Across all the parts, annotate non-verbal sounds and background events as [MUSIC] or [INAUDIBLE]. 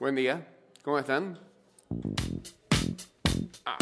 Buen día. ¿Cómo están? Ah.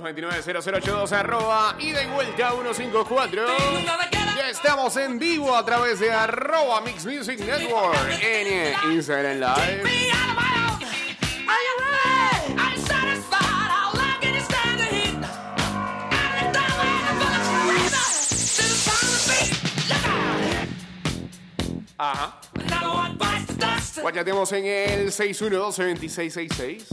229-0082 arroba ida y vuelta 154. Ya estamos en vivo a través de arroba Mix Music Network en Instagram Live. Ajá. Guayateamos en el 612-2666.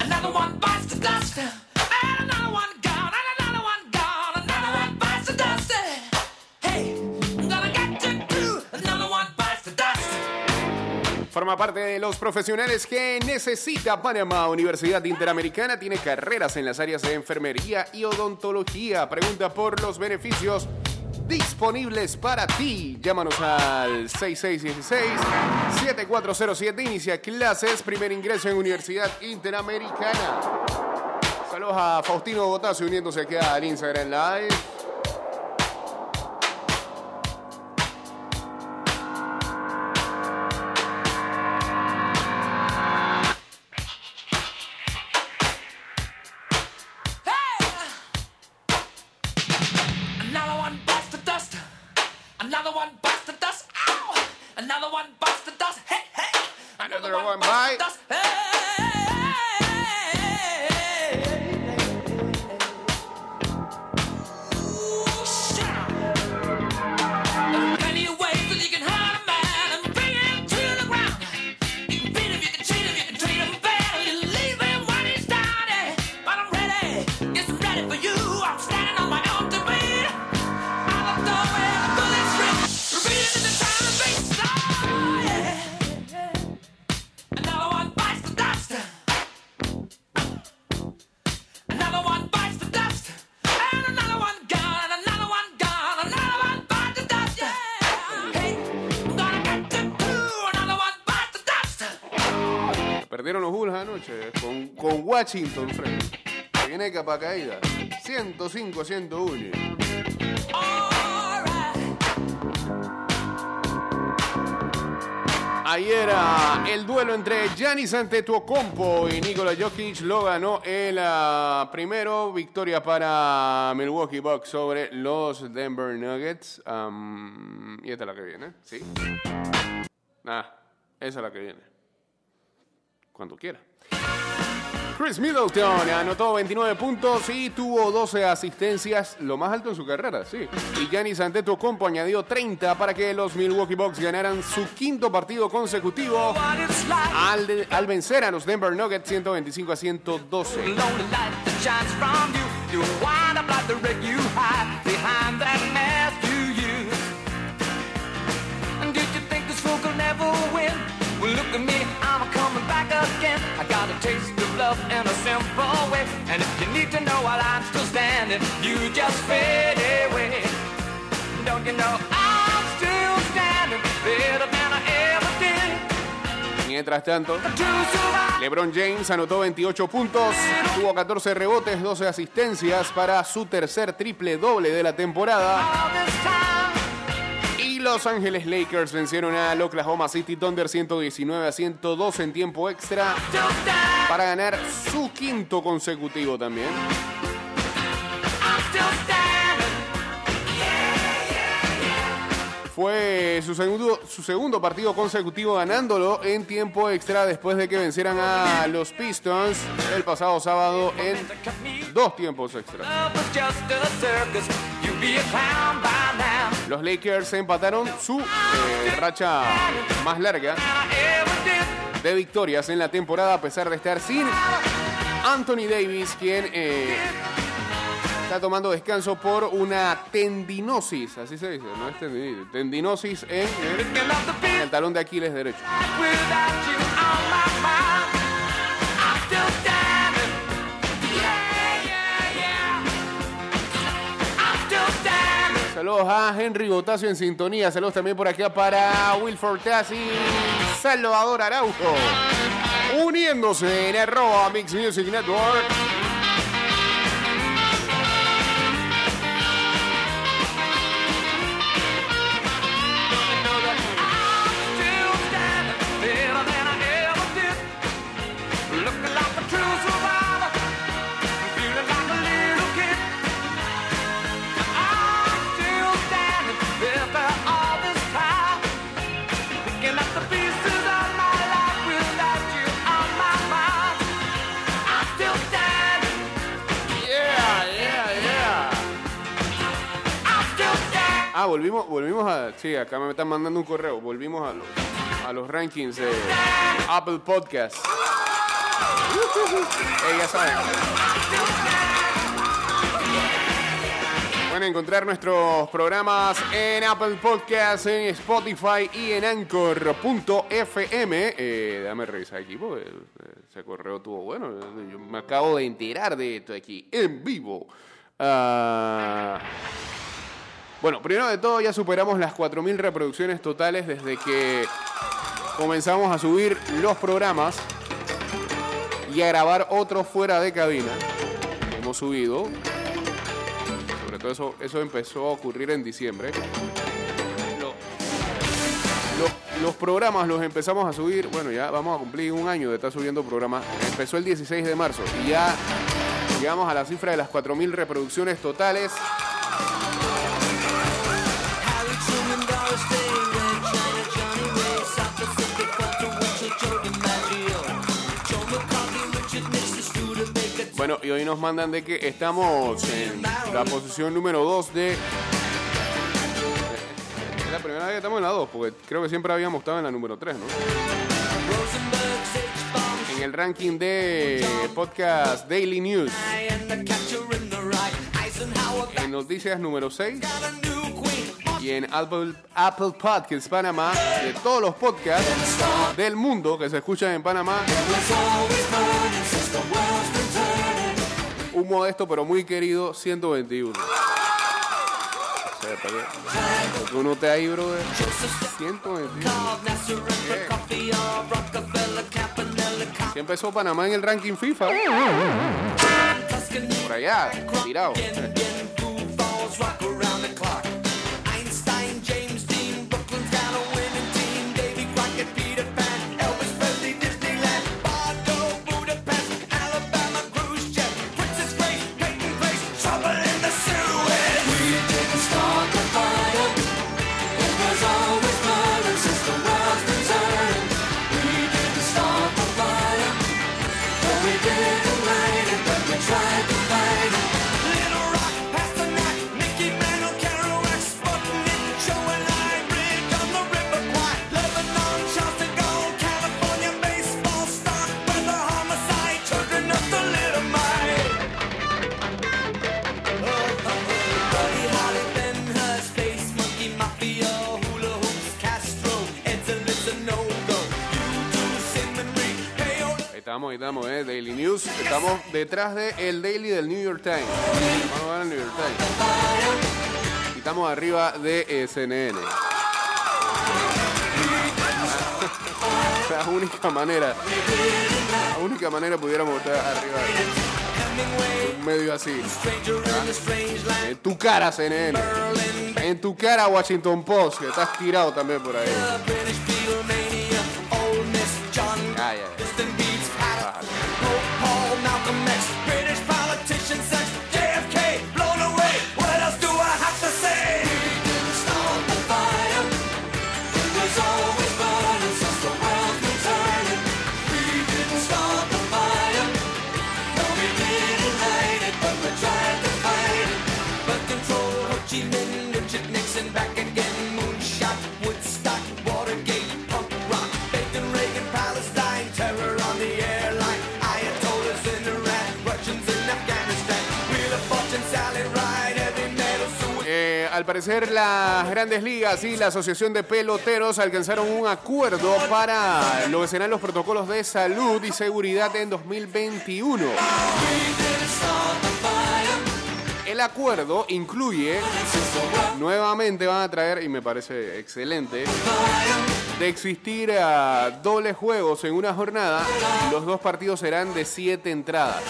Forma parte de los profesionales que necesita Panamá. Universidad Interamericana tiene carreras en las áreas de enfermería y odontología. Pregunta por los beneficios disponibles para ti. Llámanos al 6616-7407. Inicia clases. Primer ingreso en Universidad Interamericana. Saludos a Faustino Botasio uniéndose aquí al Instagram Live. Perdieron los Bulls anoche con, con Washington, Fred. Que viene capa caída. 105 a 101. Alright. Ayer el duelo entre Giannis Antetokounmpo y Nikola Jokic lo ganó el ah, primero. Victoria para Milwaukee Bucks sobre los Denver Nuggets. Y esta es la que viene, ¿sí? Ah, esa es la que viene. Cuando quiera. Chris Middleton anotó 29 puntos y tuvo 12 asistencias, lo más alto en su carrera, sí. Y Giannis Antetokounmpo añadió 30 para que los Milwaukee Bucks ganaran su quinto partido consecutivo al, al vencer a los Denver Nuggets 125 a 112. Love in a simple way. And if you need to know while I'm still standing, you just fade away. Don't you know I'm still standing better than I ever did? Mientras tanto. LeBron James anotó 28 puntos, tuvo 14 rebotes, 12 asistencias para su tercer triple doble de la temporada. Los Ángeles Lakers vencieron al Oklahoma City Thunder 119 a 102 en tiempo extra para ganar su quinto consecutivo también. Fue su segundo, partido consecutivo ganándolo en tiempo extra después de que vencieran a los Pistons el pasado sábado en dos tiempos extra. Los Lakers empataron su eh, racha más larga de victorias en la temporada a pesar de estar sin Anthony Davis, quien eh, está tomando descanso por una tendinosis, así se dice, no es tendinitis, tendinosis en el, talón de Aquiles derecho. Saludos a Henry Botasio en sintonía, saludos también por acá para Wilford Tassi, Salvador Araujo, uniéndose en arroba Mix Music Network. Ah, volvimos, volvimos a. Sí, acá me están mandando un correo. Volvimos a los, a los rankings de Apple Podcast. Eh, ya saben. Pueden encontrar nuestros programas en Apple Podcast, en Spotify y en Anchor.fm. Eh, déjame revisar aquí porque eh, ese correo estuvo bueno. Yo me acabo de enterar de esto aquí en vivo. Ah. Bueno, primero de todo ya superamos las 4.000 reproducciones totales desde que comenzamos a subir los programas y a grabar otros fuera de cabina. Hemos subido. Sobre todo eso, eso empezó a ocurrir en diciembre. Lo- lo- los programas los empezamos a subir, bueno, ya vamos a cumplir un año de estar subiendo programas. Empezó el 16 de marzo y ya llegamos a la cifra de las 4.000 reproducciones totales. Bueno, y hoy nos mandan de que estamos en la posición número 2 de... Es la primera vez que estamos en la 2, porque creo que siempre habíamos estado en la número 3, ¿no? En el ranking de podcast Daily News, en noticias número 6 a new queen, y en Apple, Apple Podcasts Panamá, de todos los podcasts del mundo que se escuchan en Panamá, un modesto pero muy querido 121. O sea, ¿para qué? Tú no te ahí, brother. 121. Called Nasser and the coffee, or Rockefeller, Campanella, Que empezó Panamá en el ranking FIFA. Por allá, tirado. Estamos, ahí estamos, eh. Daily News. Estamos detrás del el Daily del New York Times. Vamos a ver el New York Times. Y estamos arriba de eh, CNN. [LAUGHS] La única manera, la única manera pudiéramos estar arriba de un medio así. stranger in a strange land. En tu cara, CNN. En tu cara, Washington Post, que estás tirado también por ahí. Al parecer las grandes ligas y la Asociación de Peloteros alcanzaron un acuerdo para lo que serán los protocolos de salud y seguridad en 2021. El acuerdo incluye, nuevamente van a traer, y me parece excelente, de existir a dobles juegos en una jornada, los dos partidos serán de siete entradas.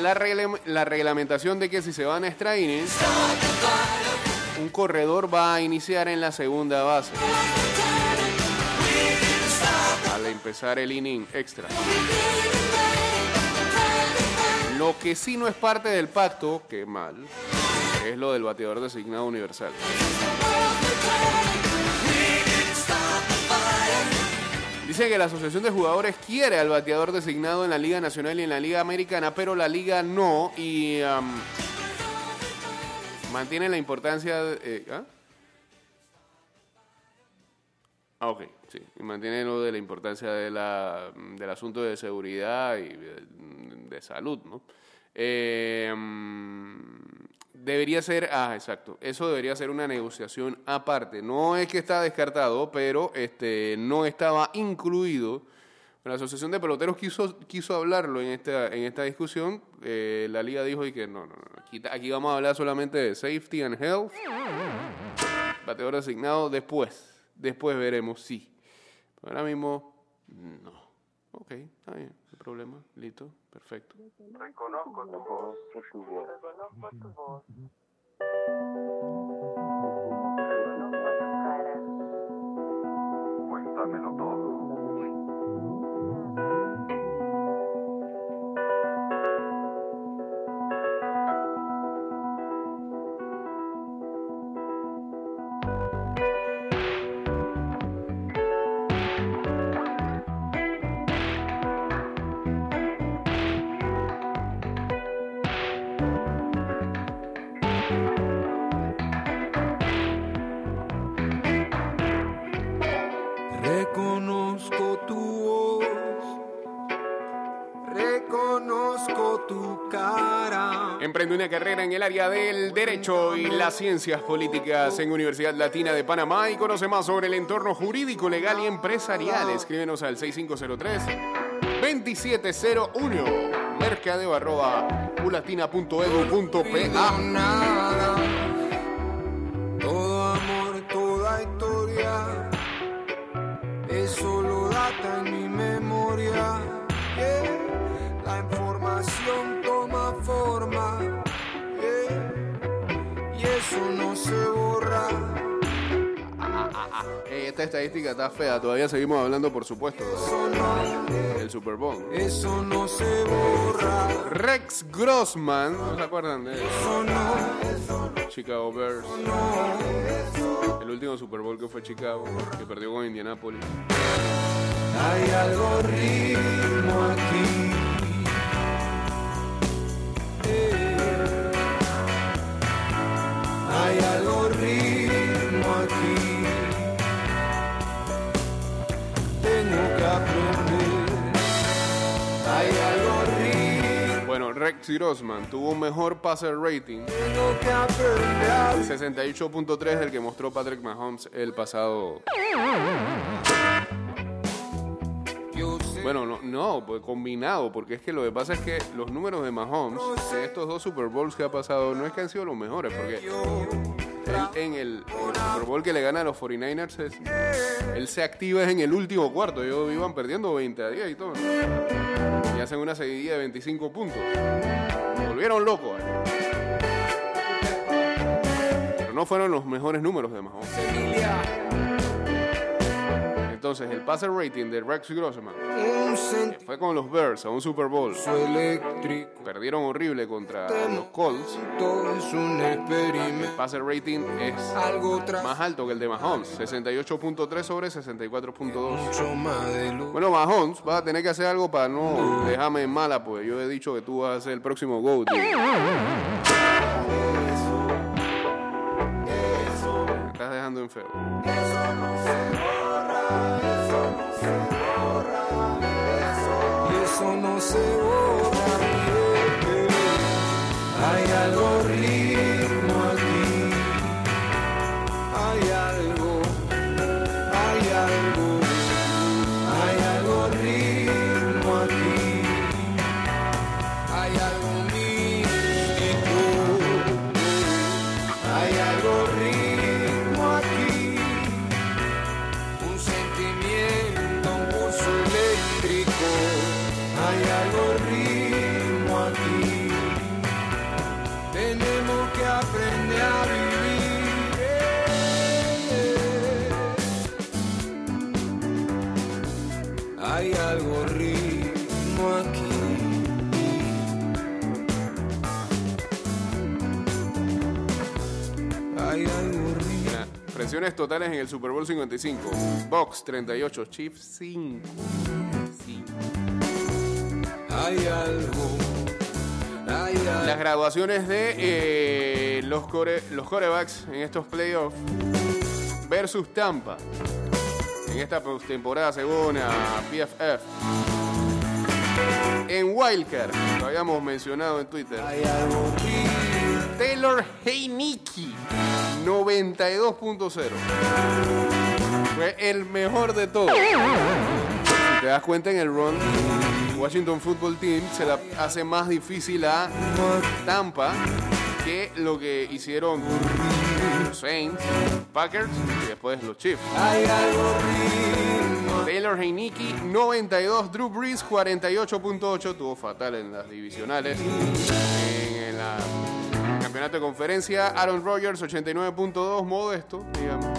La, reglamentación de que si se van a extra innings, un corredor va a iniciar en la segunda base. Al empezar el inning extra. Lo que sí no es parte del pacto, que mal, es lo del bateador designado universal. Dice que la Asociación de Jugadores quiere al bateador designado en la Liga Nacional y en la Liga Americana, pero la Liga no y mantiene la importancia. de- eh, ¿ah? Ah, ok, sí. Y mantiene lo de la importancia de la, del asunto de seguridad y de, salud, ¿no? Eh, debería ser, ah, exacto, eso debería ser una negociación aparte. No es que está descartado, pero este, no estaba incluido. La Asociación de Peloteros quiso, quiso hablarlo en esta, en esta discusión. Eh, la liga dijo y que no, no, no. Aquí, vamos a hablar solamente de safety and health bateador designado después. Después veremos si. Ahora mismo, no. Ok, está bien, problema. Listo, perfecto. Reconozco tu voz. Reconozco tu voz. Cuéntamelo todo. Una carrera en el área del derecho y las ciencias políticas en Universidad Latina de Panamá y conoce más sobre el entorno jurídico, legal y empresarial. Escríbenos al 6503-2701. Mercadeo. Eso no se borra. [LAUGHS] Eh, esta estadística está fea. Todavía seguimos hablando, por supuesto, del Super Bowl. eso no se borra. Rex Grossman, ¿no se acuerdan de él? Eso no, Chicago Bears. El último Super Bowl que fue Chicago, que perdió con Indianapolis. hay algo ritmo aquí. Rex Grossman tuvo un mejor passer rating, Tengo que aprender. 68.3 del que mostró Patrick Mahomes el pasado. Bueno, no, no, pues combinado, porque es que lo que pasa es que los números de Mahomes de estos dos Super Bowls que ha pasado no es que han sido los mejores, porque él en el, en el Super Bowl que le gana a los 49ers, es- él se activa en el último cuarto. Ellos iban perdiendo 20 a 10 y todo. Y hacen una seguidilla de 25 puntos. Volvieron locos. Pero no fueron los mejores números de Mahomes. Entonces, el passer rating de Rex Grossman que fue con los Bears a un Super Bowl. Perdieron horrible contra los Colts. Experimento. Passer rating es más alto que el de Mahomes, 68.3 sobre 64.2. mucho más de luz. Bueno, Mahomes, vas a tener que hacer algo para no dejarme en mala, pues yo he dicho que tú vas a ser el próximo GOAT. tío. Me estás dejando en no se borra. Hay algo ritmo totales en el Super Bowl 55. Box 38, Chiefs 5. 5. Hay algo. Hay algo. Las graduaciones de eh, los, core, los corebacks en estos playoffs versus Tampa en esta postemporada según a PFF. En Wildcard, lo habíamos mencionado en Twitter. Taylor Heineke, 92.0. Fue el mejor de todos. Te das cuenta en el run, Washington Football Team se la hace más difícil a Tampa que lo que hicieron los Saints, Packers y después los Chiefs. Taylor Heineke, 92. Drew Brees, 48.8. Tuvo fatal en las divisionales. En la campeonato de conferencia, Aaron Rodgers, 89.2. Modesto, digamos.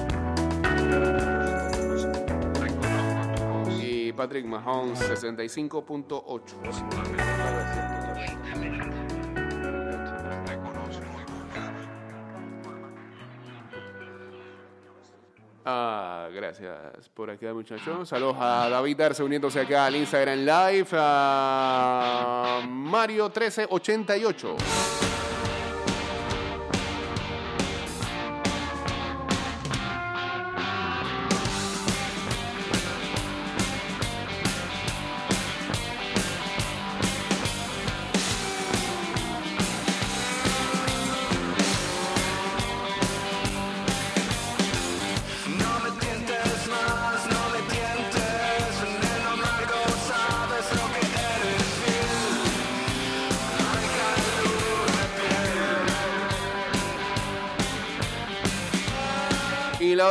Y Patrick Mahomes, 65.8. Ah, gracias por acá, muchachos. Saludos a David Darce uniéndose acá al Instagram Live. A Mario1388.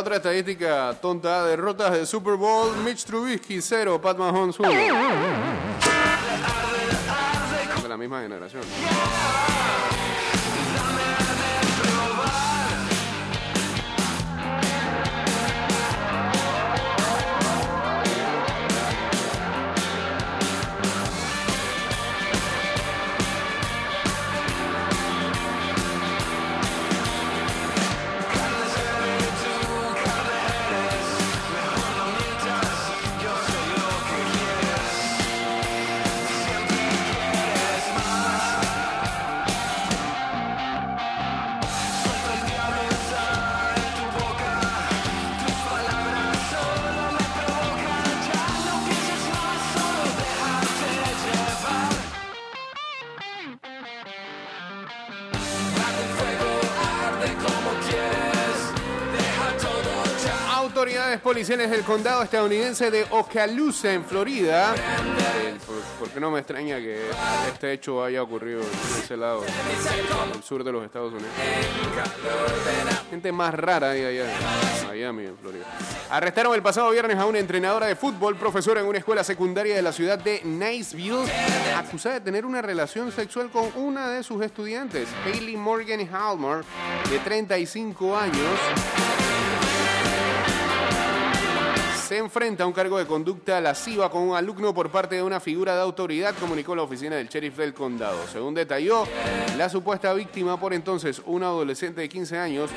Otra estadística tonta, derrotas de Super Bowl, Mitch Trubisky 0, Pat Mahomes 1. De la misma generación. Policiales del condado estadounidense de Okaloosa, en Florida. Por, por qué no me extraña que este hecho haya ocurrido en ese lado, al sur de los Estados Unidos. Gente más rara hay allá en Miami, en Florida. Arrestaron el pasado viernes a una entrenadora de fútbol, profesora en una escuela secundaria de la ciudad de Niceville, acusada de tener una relación sexual con una de sus estudiantes, Hailey Morgan Halmer, de 35 años. Se enfrenta a un cargo de conducta lasciva con un alumno por parte de una figura de autoridad, comunicó la oficina del sheriff del condado. Según detalló, la supuesta víctima, por entonces una adolescente de 15 años,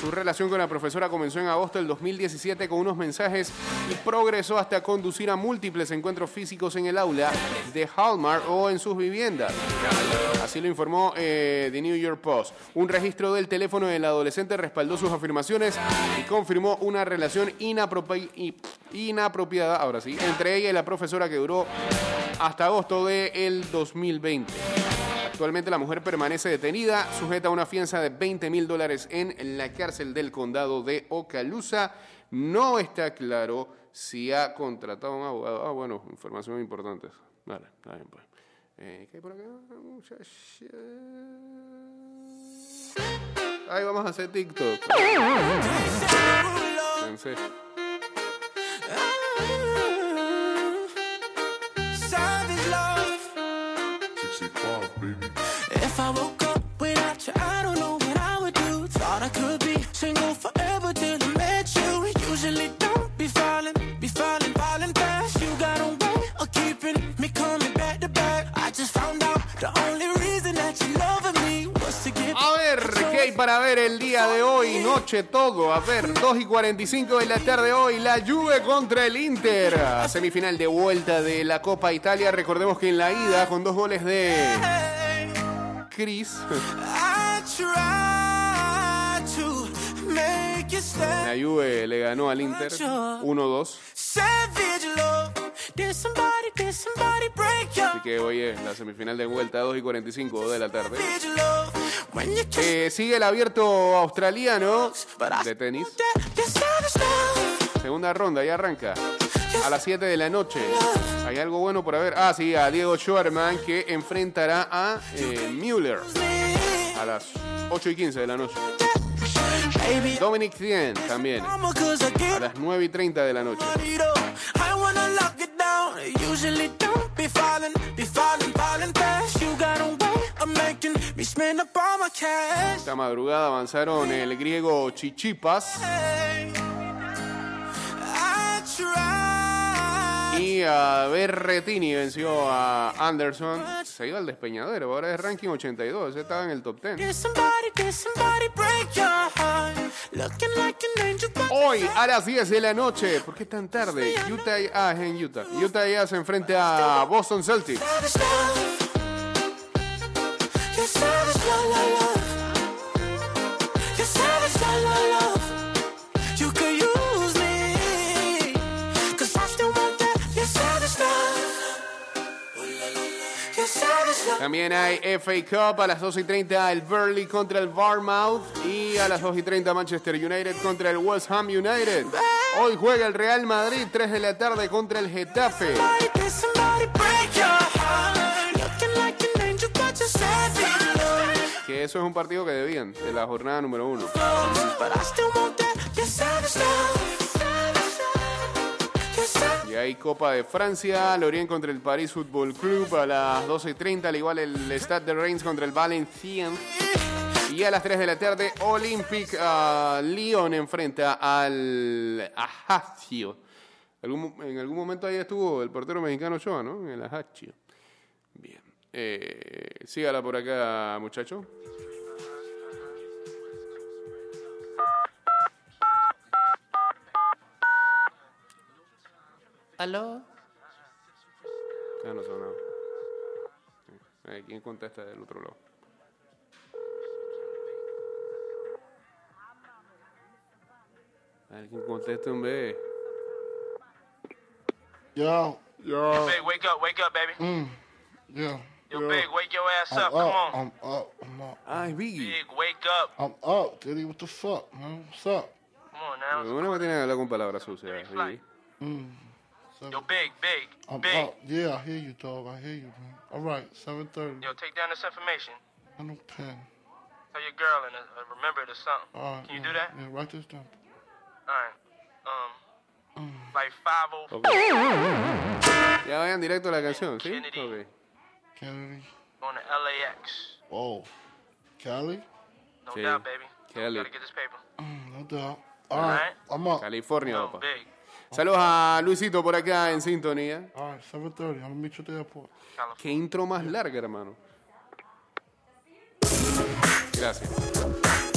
su relación con la profesora comenzó en agosto del 2017 con unos mensajes y progresó hasta conducir a múltiples encuentros físicos en el aula de Hallmark o en sus viviendas. Así lo informó eh, The New York Post. Un registro del teléfono del adolescente respaldó sus afirmaciones y confirmó una relación inapropi- i- inapropiada, ahora sí, entre ella y la profesora que duró hasta agosto del 2020. Actualmente la mujer permanece detenida, sujeta a una fianza de 20 mil dólares en la cárcel del condado de Okaloosa. No está claro si ha contratado a un abogado. Ah, bueno, información importante. Vale, está bien, pues. Eh, ¿Qué hay por acá? muchacha? Ahí vamos a hacer TikTok. Pensé. If I woke up without you, I don't know what I would do. Thought I could be single forever till I met you. Usually don't be falling, be falling, falling fast. You got a way of keeping me coming back to back. I just found out the only reason that you loving me para ver el día de hoy? Noche todo. A ver, 2 y 45 de la tarde hoy. La Juve contra el Inter. Semifinal de vuelta de la Copa Italia. Recordemos que en la ida, con dos goles de stay. la Juve le ganó al Inter 1-2. Así que hoy es la semifinal de vuelta, 2 y 45 de la tarde. Eh, sigue el abierto australiano de tenis. Segunda ronda, ya arranca. A las 7 de la noche. ¿Hay algo bueno por ver? Ah, sí, a Diego Schwarman que enfrentará a eh, Müller a las 8 y 15 de la noche. Dominic Thien también a las 9 y 30 de la noche. Usually don't be falling, be falling, falling fast. You got a way of making me spend up all my cash. Esta madrugada avanzaron el griego Chichipas I try. Y a Berretini venció a Anderson. Se iba al despeñadero, ahora es ranking 82, ese estaba en el top 10. Did somebody, did somebody break your heart? Looking like an angel, but Hoy a las 10 de la noche, ¿por qué tan tarde? Utah, ah, es en Utah. Utah ya se enfrenta a Boston Celtics. También hay FA Cup a las 2 y 30 el Burnley contra el Bournemouth y a las 2 y 30 Manchester United contra el West Ham United. Hoy juega el Real Madrid 3 de la tarde contra el Getafe. Que eso es un partido que debían de la jornada número 1. Y hay Copa de Francia, Lorient contra el Paris Football Club a las 12 y 30, al igual el Stade de Reims contra el Valenciennes. Y a las 3 de la tarde, Olympic ah, Lyon enfrenta al Ajaccio. Algún- en algún momento ahí estuvo el portero mexicano Ochoa, ¿no? En el Ajaccio. Bien. Eh, sígala por acá, muchacho. ¿Aló? Ya no sonaba. Eh, ¿Quién contesta del otro lado? Alguien contesta un B. Yo, yo, Big, wake up, wake up, baby. yeah. Yo, Big, wake your ass I'm up. Come up, on. I'm up, I'm up, Ah, es Biggie. Big, wake up. I'm up, Diddy. What the fuck, man? What's up? Come on now. Uno me tiene que hablar con palabras sucias. Give me flight. Biggie. Yo, Big, Big, I'm Big. up. Yeah, I hear you, dog. I hear you, man. All right, 7:30. Yo, take down this information. I no pen. Tell your girl and uh, uh, remember it or something. All right. Can you yeah, do that? Yeah, write this down. All right. Um, like five oh. Ok. Ya vayan directo a la canción, ¿sí? Kennedy. Ok. Kennedy. on the LAX. Oh, Cali. No Sí. doubt, baby. Kelly. Gotta get this paper. Mm, no doubt. All right, right. I'm up. California, Yo, papá. Big. Saludos a Luisito por acá en sintonía. All right, 7:30. I'm gonna meet you at the airport. Qué intro más larga, hermano. Gracias.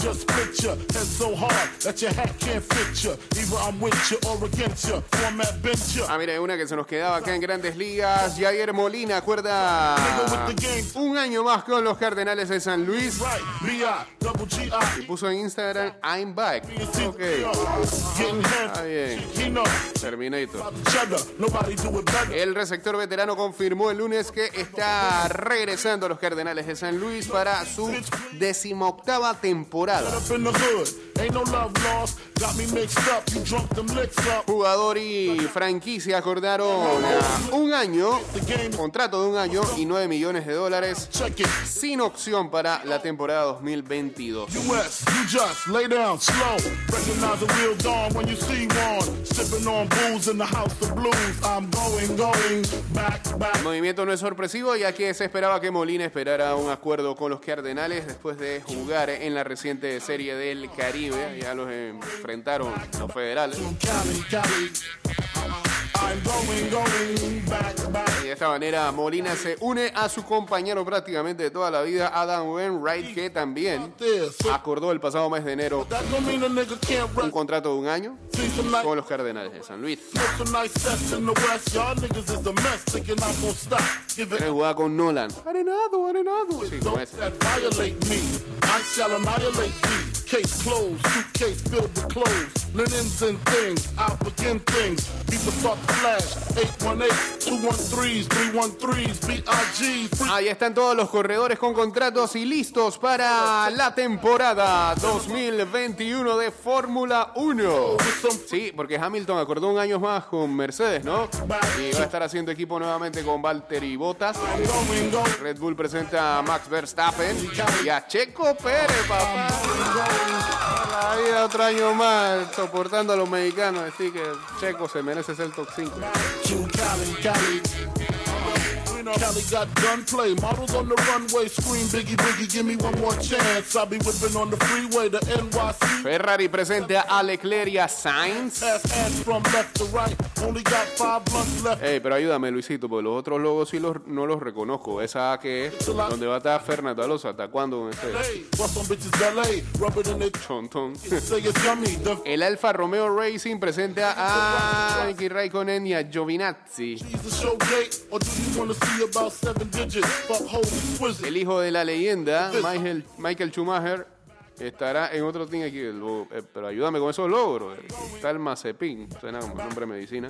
Just picture head so hard that your hat can't fit you. Either I'm with you or against you. Format bent you. Ah, mira, una que se nos quedaba acá en Grandes Ligas. Jair Molina, acuerda un año más con los Cardenales de San Luis. Y puso en Instagram, I'm back. Ok, está bien. Terminator. El receptor veterano confirmó el lunes que está regresando a los Cardenales de San Luis para su decimoctava temporada. Up. Jugador y franquicia acordaron a un año, contrato de un año y 9 millones de dólares sin opción para la temporada 2022. El movimiento no es sorpresivo ya que se esperaba que Molina esperara un acuerdo con los Cardenales después de jugar en la reciente serie del Caribe. Ya los enfrentaron los federales. Y de esta manera Molina se une a su compañero prácticamente de toda la vida, Adam Wainwright, que también acordó el pasado mes de enero un contrato de un año con los Cardenales de San Luis. Él jugaba con Nolan. Arenado, arenado. Sí, con ese. Case closed, suitcase filled with clothes, linens and things. Begin things. People start to flash. 818, 213s, 313s, BIG, free. Ahí están todos los corredores con contratos y listos para la temporada 2021 de Fórmula 1. Sí, porque Hamilton acordó un año más con Mercedes, ¿no? Y va a estar haciendo equipo nuevamente con Valtteri Bottas. Red Bull presenta a Max Verstappen y a Checo Pérez, papá. Vida otro año más soportando a los mexicanos. Así que Checo se merece ser top 5. To Cali, Cali. You know, Cali got gunplay. Models on the runway scream, Biggie, Biggie, give me one more chance. I'll be whipping on the freeway to NYC. Ferrari presenta a Leclerc y a Sainz. Pass ads from left to right. Only got five blunts left. Ey, pero ayúdame, Luisito, porque los otros logos sí los, no los reconozco. Esa que es donde va a estar Fernando Alonso. ¿Hasta cuándo Hey, [LAUGHS] chontón? [LAUGHS] El Alfa Romeo Racing presenta a Nicky Raikkonen y a Giovinazzi. El hijo de la leyenda, Michael, Michael Schumacher, estará en otro team aquí. Eh, pero ayúdame con esos logros. Está el Mazepin, suena como nombre de medicina.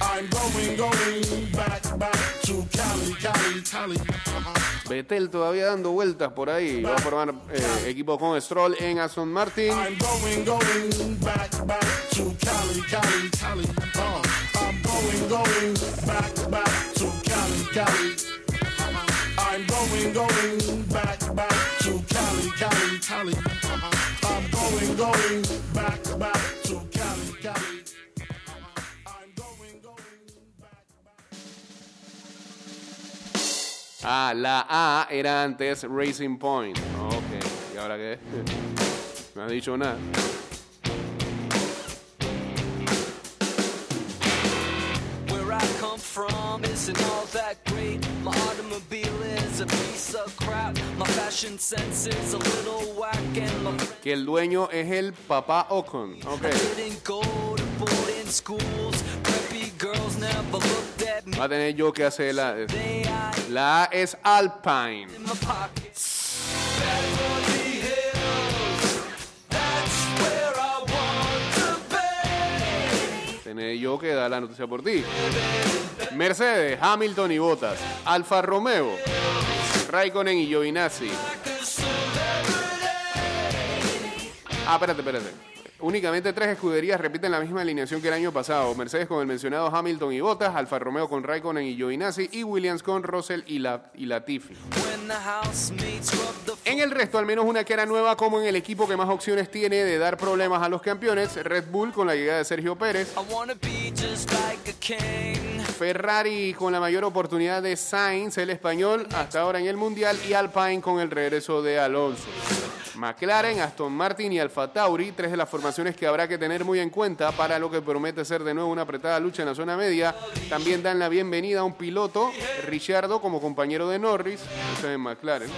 I'm going, going back, back to Cali, Cali. Cali. Betel todavía dando vueltas por ahí. Va a formar eh, equipo con Stroll en Aston Martin. I'm going, going back, back to Cali, Cali, Cali. Uh, I'm going, going back, back to Cali, Cali. I'm going, going back, back to Cali, Cali, Cali. I'm going, going back, back Ah, la A era antes Racing Point. Ok, ¿y ahora qué? [LAUGHS] No ha dicho nada. Where I come from isn't all that great. My automobile is a piece of crap. My fashion sense is a little whack, and my friends Que el dueño es el papá Ocon. Ok. didn't go to boarding schools. Preppy girls never looked at me. Va a tener yo que hacer la... La A es Alpine. Tener yo que dar la noticia por ti. Mercedes, Hamilton y Bottas. Alfa Romeo, Raikkonen y Giovinazzi. Ah, espérate, espérate. Únicamente tres escuderías repiten la misma alineación que el año pasado. Mercedes con el mencionado Hamilton y Bottas, Alfa Romeo con Raikkonen y Giovinazzi y Williams con Russell y, la, y Latifi. En el resto, al menos una cara nueva como en el equipo que más opciones tiene de dar problemas a los campeones, Red Bull con la llegada de Sergio Pérez. Ferrari con la mayor oportunidad de Sainz, el español, hasta ahora en el Mundial, y Alpine con el regreso de Alonso. McLaren, Aston Martin y Alfa Tauri, tres de las formaciones que habrá que tener muy en cuenta para lo que promete ser de nuevo una apretada lucha en la zona media. También dan la bienvenida a un piloto, Ricciardo, como compañero de Norris, en McLaren.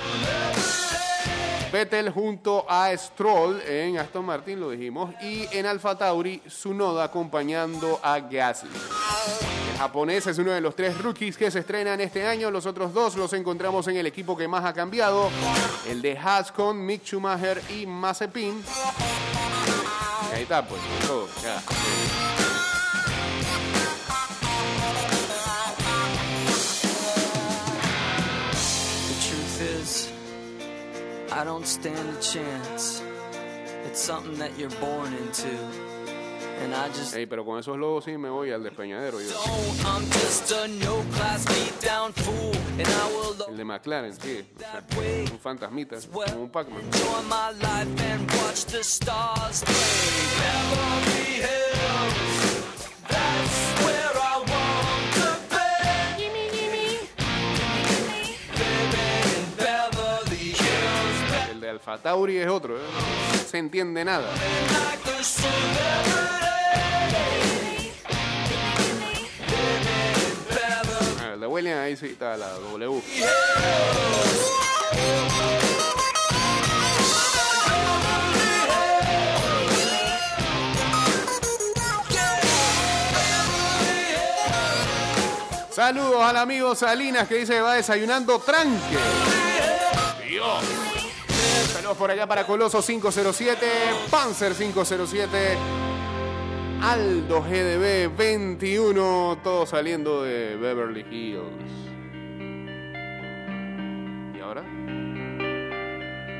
Vettel junto a Stroll en Aston Martin, lo dijimos, y en Alfa Tauri, Tsunoda acompañando a Gasly. Japonés es uno de los tres rookies que se estrenan este año. Los otros dos los encontramos en el equipo que más ha cambiado. El de Haas con Mick Schumacher y Mazepin. Ahí está, pues, todo. ya. I don't stand a chance. It's something that you're born into. Ey, pero con esos logos sí me voy al despeñadero yo. El de McLaren, sí. o sea, un fantasmita, como un Pac-Man. Hills, El de Alfa Tauri es otro, ¿eh? no se entiende nada. Ah, de William ahí sí está la W. Saludos al amigo Salinas que dice que va desayunando tranque. Saludos por allá para Coloso 507, Panzer 507, Aldo GDB 21, todo saliendo de Beverly Hills. ¿Y ahora?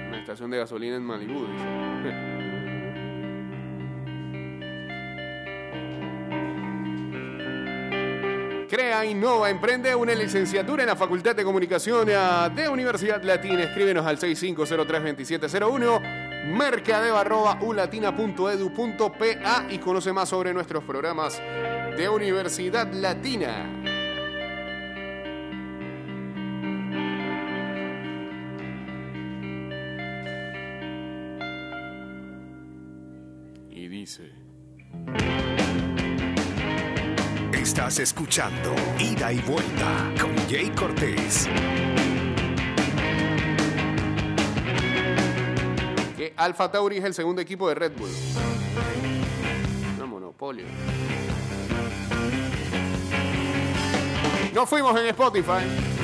Una estación de gasolina en Malibu, dice. Crea, innova, emprende una licenciatura en la Facultad de Comunicación eh, de Universidad Latina. Escríbenos al 6503-2701, mercadeo arroba ulatina.edu.pa y conoce más sobre nuestros programas de Universidad Latina. Escuchando Ida y Vuelta con Jay Cortés. que Alfa Tauri es el segundo equipo de Red Bull. Un monopolio. Nos fuimos en Spotify.